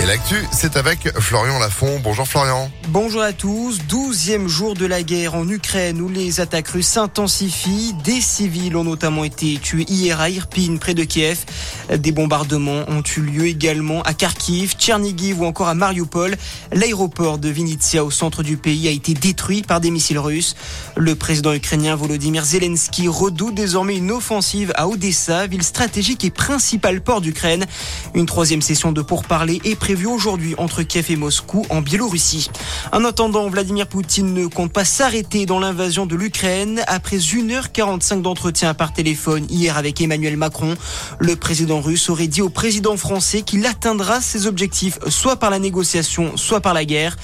Et l'actu, c'est avec Florian Lafont. Bonjour Florian. Bonjour à tous. Douzième jour de la guerre en Ukraine où les attaques russes s'intensifient. Des civils ont notamment été tués hier à Irpin, près de Kiev. Des bombardements ont eu lieu également à Kharkiv, Tchernigiv ou encore à Mariupol. L'aéroport de Vinitsia au centre du pays a été détruit par des missiles russes. Le président ukrainien Volodymyr Zelensky redoute désormais une offensive à Odessa, ville stratégique et principal port d'Ukraine. Une troisième session de pourparlers est prévu aujourd'hui entre Kiev et Moscou en Biélorussie. En attendant, Vladimir Poutine ne compte pas s'arrêter dans l'invasion de l'Ukraine. Après 1h45 d'entretien par téléphone hier avec Emmanuel Macron, le président russe aurait dit au président français qu'il atteindra ses objectifs soit par la négociation, soit par la guerre.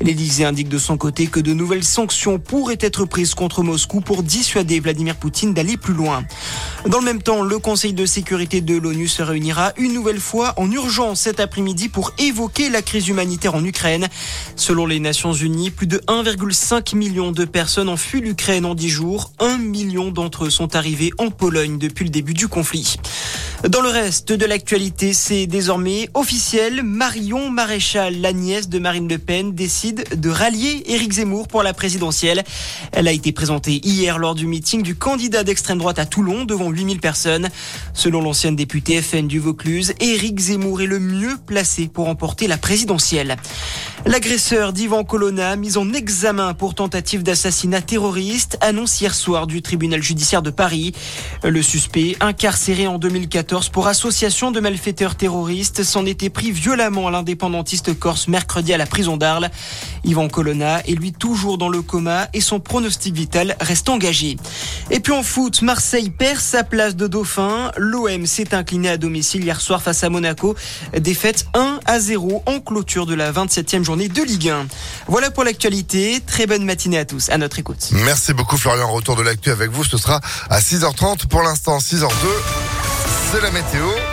L'Élysée indique de son côté que de nouvelles sanctions pourraient être prises contre Moscou pour dissuader Vladimir Poutine d'aller plus loin. Dans le même temps, le Conseil de sécurité de l'ONU se réunira une nouvelle fois en urgence cet après-midi pour évoquer la crise humanitaire en Ukraine. Selon les Nations Unies, plus de 1,5 million de personnes ont fui l'Ukraine en 10 jours. Un million d'entre eux sont arrivés en Pologne depuis le début du conflit. Dans le reste de l'actualité, c'est désormais officiel. Marion Maréchal, la nièce de Marine Le Pen, décide de rallier Éric Zemmour pour la présidentielle. Elle a été présentée hier lors du meeting du candidat d'extrême droite à Toulon devant 8000 personnes. Selon l'ancienne députée FN du Vaucluse, Éric Zemmour est le mieux placé pour remporter la présidentielle. L'agresseur d'Ivan Colonna, mis en examen pour tentative d'assassinat terroriste, annonce hier soir du tribunal judiciaire de Paris. Le suspect, incarcéré en 2014 pour association de malfaiteurs terroristes, s'en était pris violemment à l'indépendantiste corse mercredi à la prison d'Arles. Ivan Colonna est lui toujours dans le coma et son pronostic vital reste engagé. Et puis en foot, Marseille perd sa place de dauphin. L'OM s'est incliné à domicile hier soir face à Monaco. Défaite 1 à 0 en clôture de la 27e journée de Ligue 1. Voilà pour l'actualité. Très bonne matinée à tous. À notre écoute. Merci beaucoup Florian. Retour de l'actu avec vous. Ce sera à 6h30 pour l'instant. 6h02. C'est la météo.